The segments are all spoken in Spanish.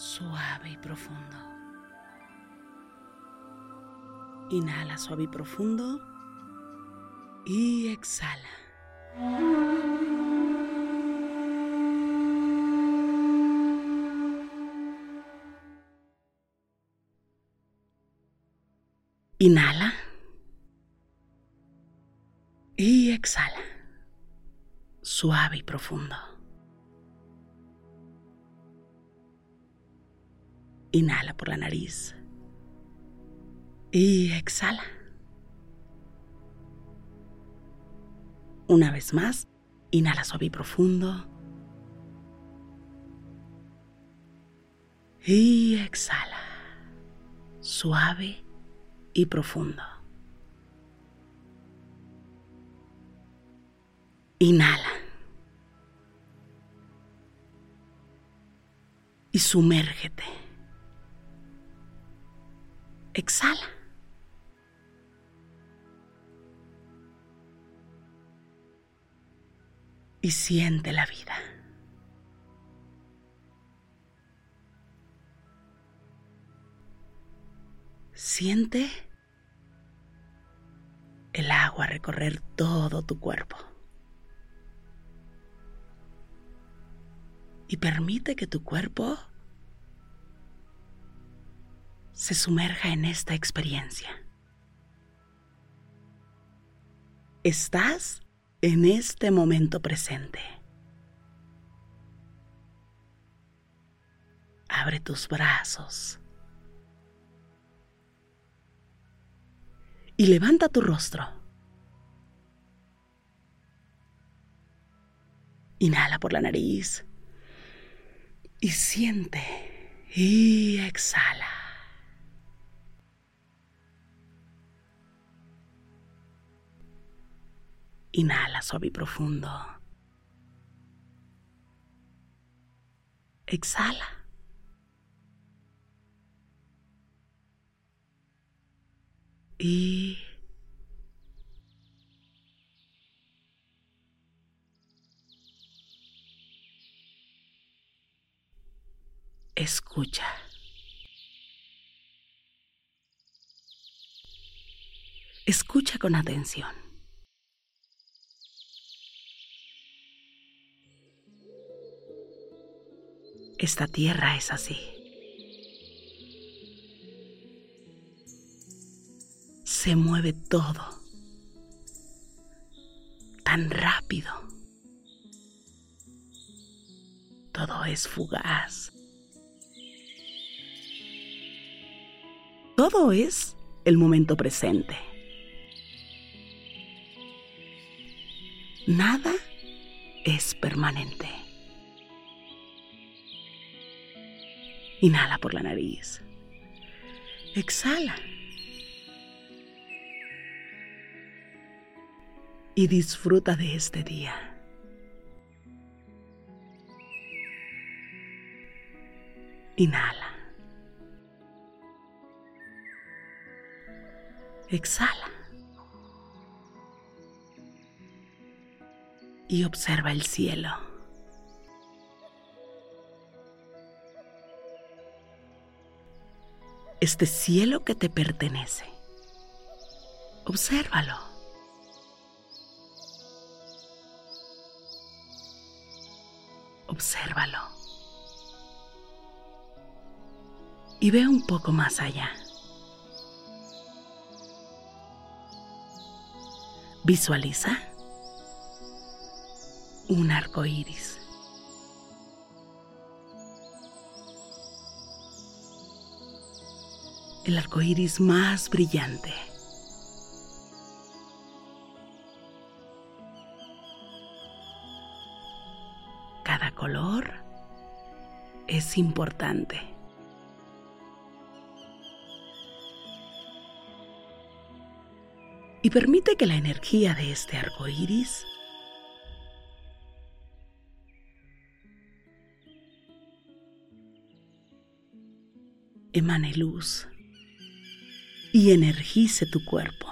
suave y profundo. Inhala suave y profundo. Y exhala. Inhala. Y exhala. Suave y profundo. Inhala por la nariz. Y exhala. Una vez más, inhala suave y profundo. Y exhala. Suave y profundo. Inhala. Y sumérgete. Exhala. Y siente la vida. Siente el agua recorrer todo tu cuerpo. Y permite que tu cuerpo se sumerja en esta experiencia. Estás en este momento presente. Abre tus brazos y levanta tu rostro. Inhala por la nariz y siente y exhala. Inhala suave y profundo. Exhala. y escucha. Escucha con atención. Esta tierra es así. Se mueve todo tan rápido. Todo es fugaz. Todo es el momento presente. Nada es permanente. Inhala por la nariz. Exhala. Y disfruta de este día. Inhala. Exhala. Y observa el cielo. Este cielo que te pertenece. Obsérvalo. Obsérvalo. Y ve un poco más allá. Visualiza un arco iris. El arco iris más brillante. Cada color es importante. y permite que la energía de este arco iris emane luz y energice tu cuerpo.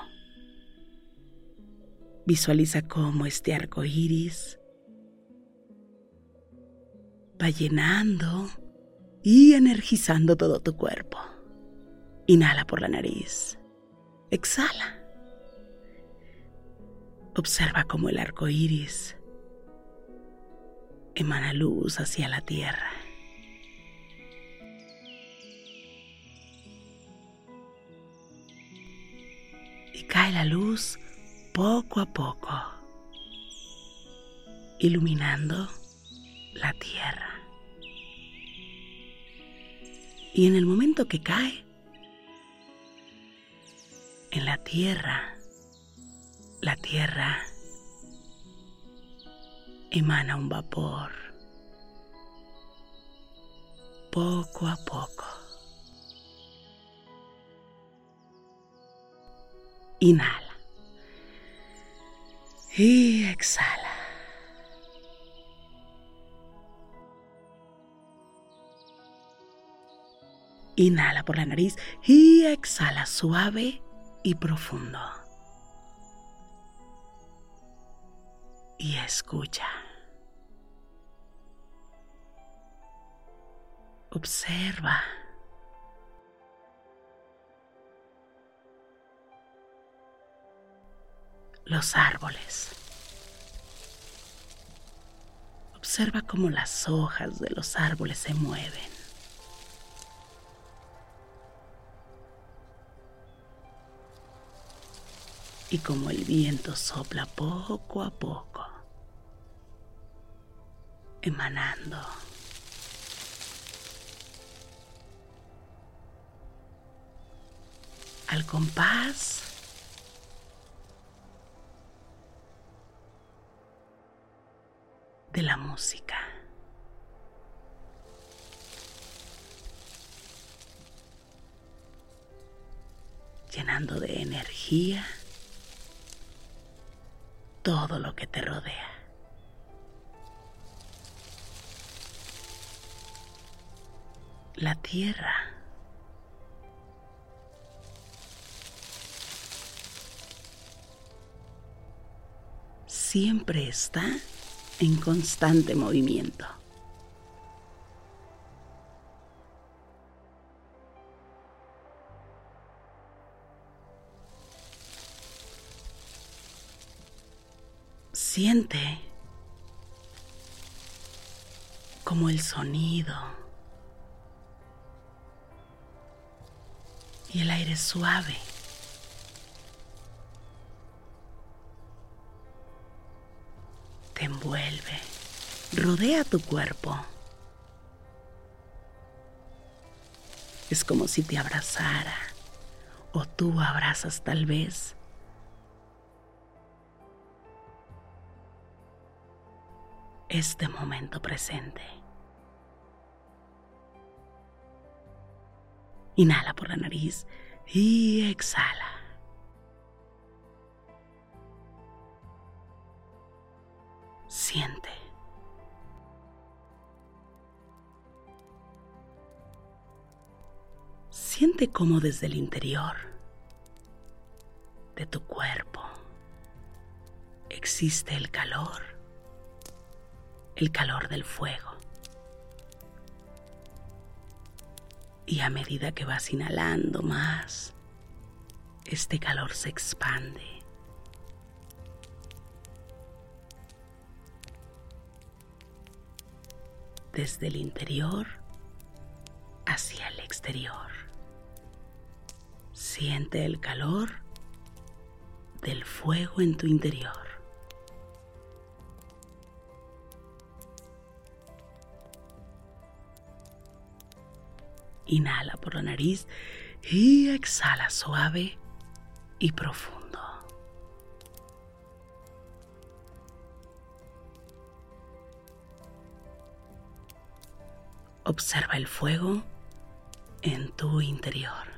Visualiza cómo este arco iris va llenando y energizando todo tu cuerpo. Inhala por la nariz. Exhala. Observa cómo el arco iris emana luz hacia la tierra. La luz poco a poco, iluminando la tierra. Y en el momento que cae, en la tierra, la tierra emana un vapor poco a poco. Inhala y exhala. Inhala por la nariz y exhala suave y profundo. y escucha. Observa. Los árboles. Observa cómo las hojas de los árboles se mueven. y como el viento sopla poco a poco, emanando. Al compás de la música. llenando de energía todo lo que te rodea. La tierra siempre está en constante movimiento. Siente como el sonido y el aire suave rodea tu cuerpo. Es como si te abrazara o tú abrazas tal vez. Este momento presente. Inhala por la nariz y exhala. Siente. Siente cómo desde el interior de tu cuerpo existe el calor, el calor del fuego. Y a medida que vas inhalando más, este calor se expande. Desde el interior hacia el exterior. Siente el calor del fuego en tu interior. Inhala por la nariz y exhala suave y profundo. Observa el fuego en tu interior.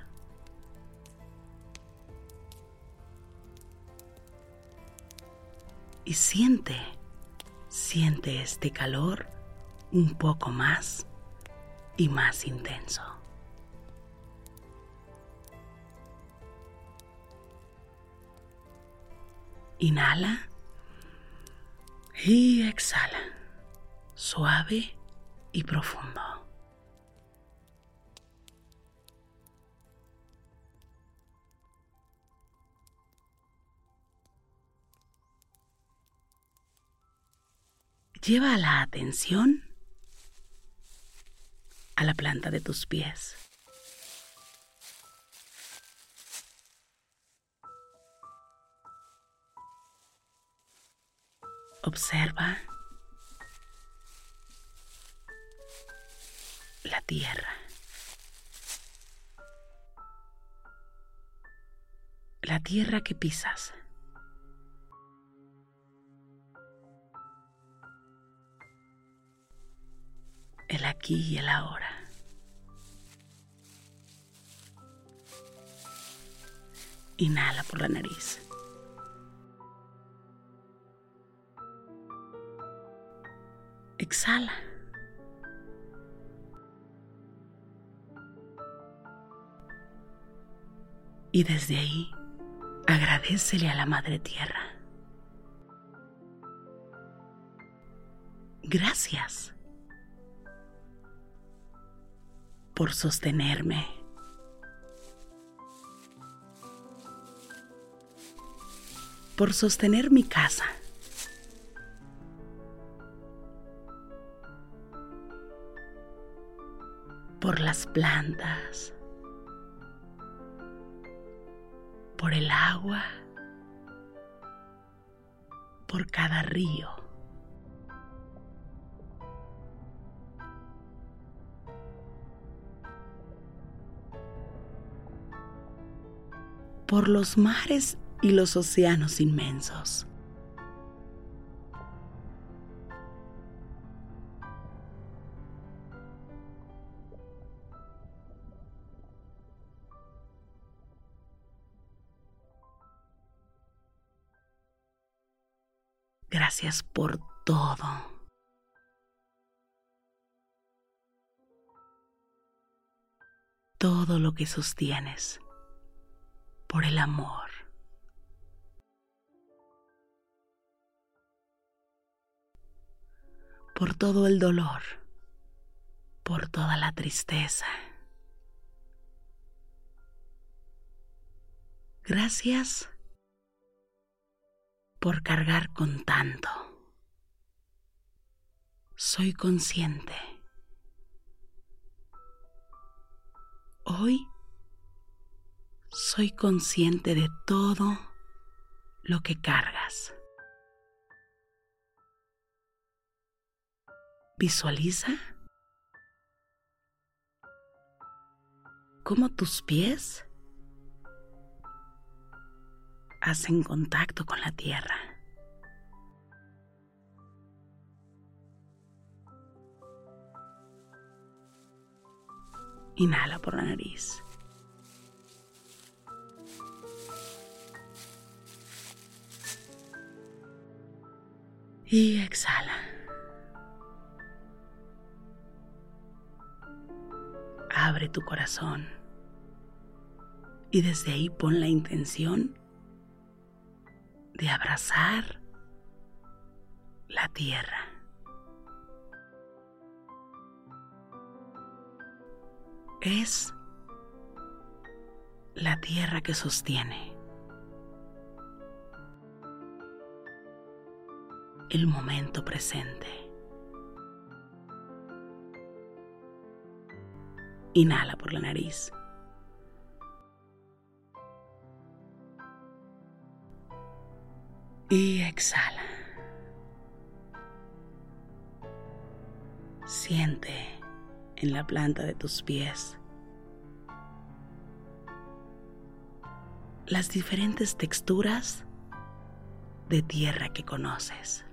Y siente, siente este calor un poco más y más intenso. Inhala y exhala, suave y profundo. Lleva la atención a la planta de tus pies. Observa la tierra. La tierra que pisas. El aquí y el ahora. Inhala por la nariz. Exhala. Y desde ahí, agradecele a la Madre Tierra. Gracias por sostenerme. Por sostener mi casa. Por las plantas. Por el agua. Por cada río. Por los mares y los océanos inmensos. Gracias por todo. Todo lo que sostienes por el amor. Por todo el dolor, por toda la tristeza. Gracias por cargar con tanto. Soy consciente. Hoy soy consciente de todo lo que cargas. Visualiza cómo tus pies hacen contacto con la tierra. Inhala por la nariz. Y exhala. Abre tu corazón y desde ahí pon la intención de abrazar la tierra. Es la tierra que sostiene el momento presente. Inhala por la nariz. Y exhala. Siente en la planta de tus pies las diferentes texturas de tierra que conoces.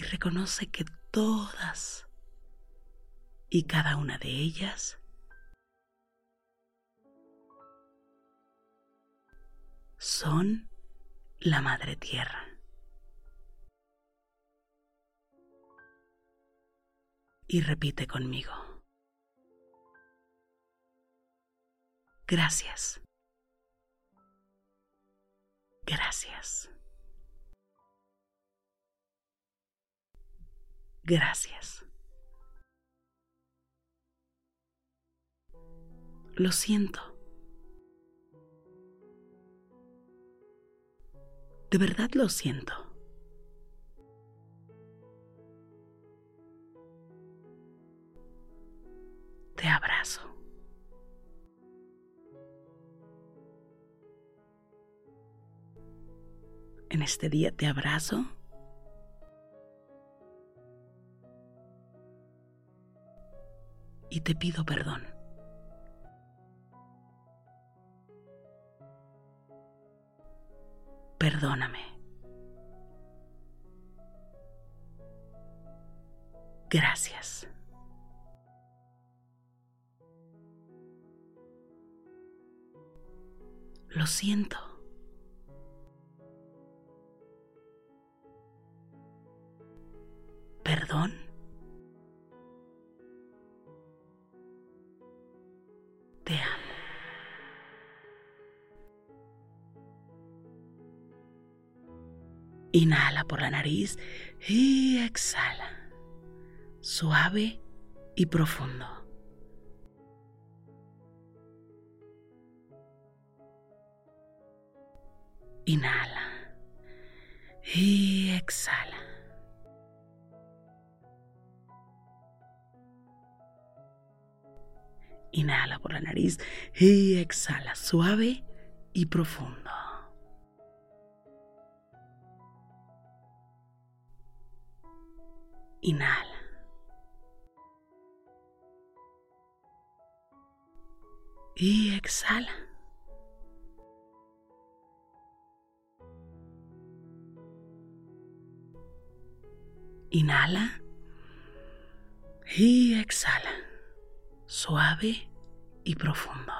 Y reconoce que todas y cada una de ellas son la Madre Tierra. Y repite conmigo. Gracias. Gracias. Gracias. Lo siento. De verdad lo siento. Te abrazo. En este día te abrazo te pido perdón. Perdóname. Gracias. Lo siento. Perdón. Inhala por la nariz y exhala, suave y profundo. Inhala y exhala. Inhala por la nariz y exhala suave y profundo. Inhala. Y exhala. Inhala y exhala, suave y profundo.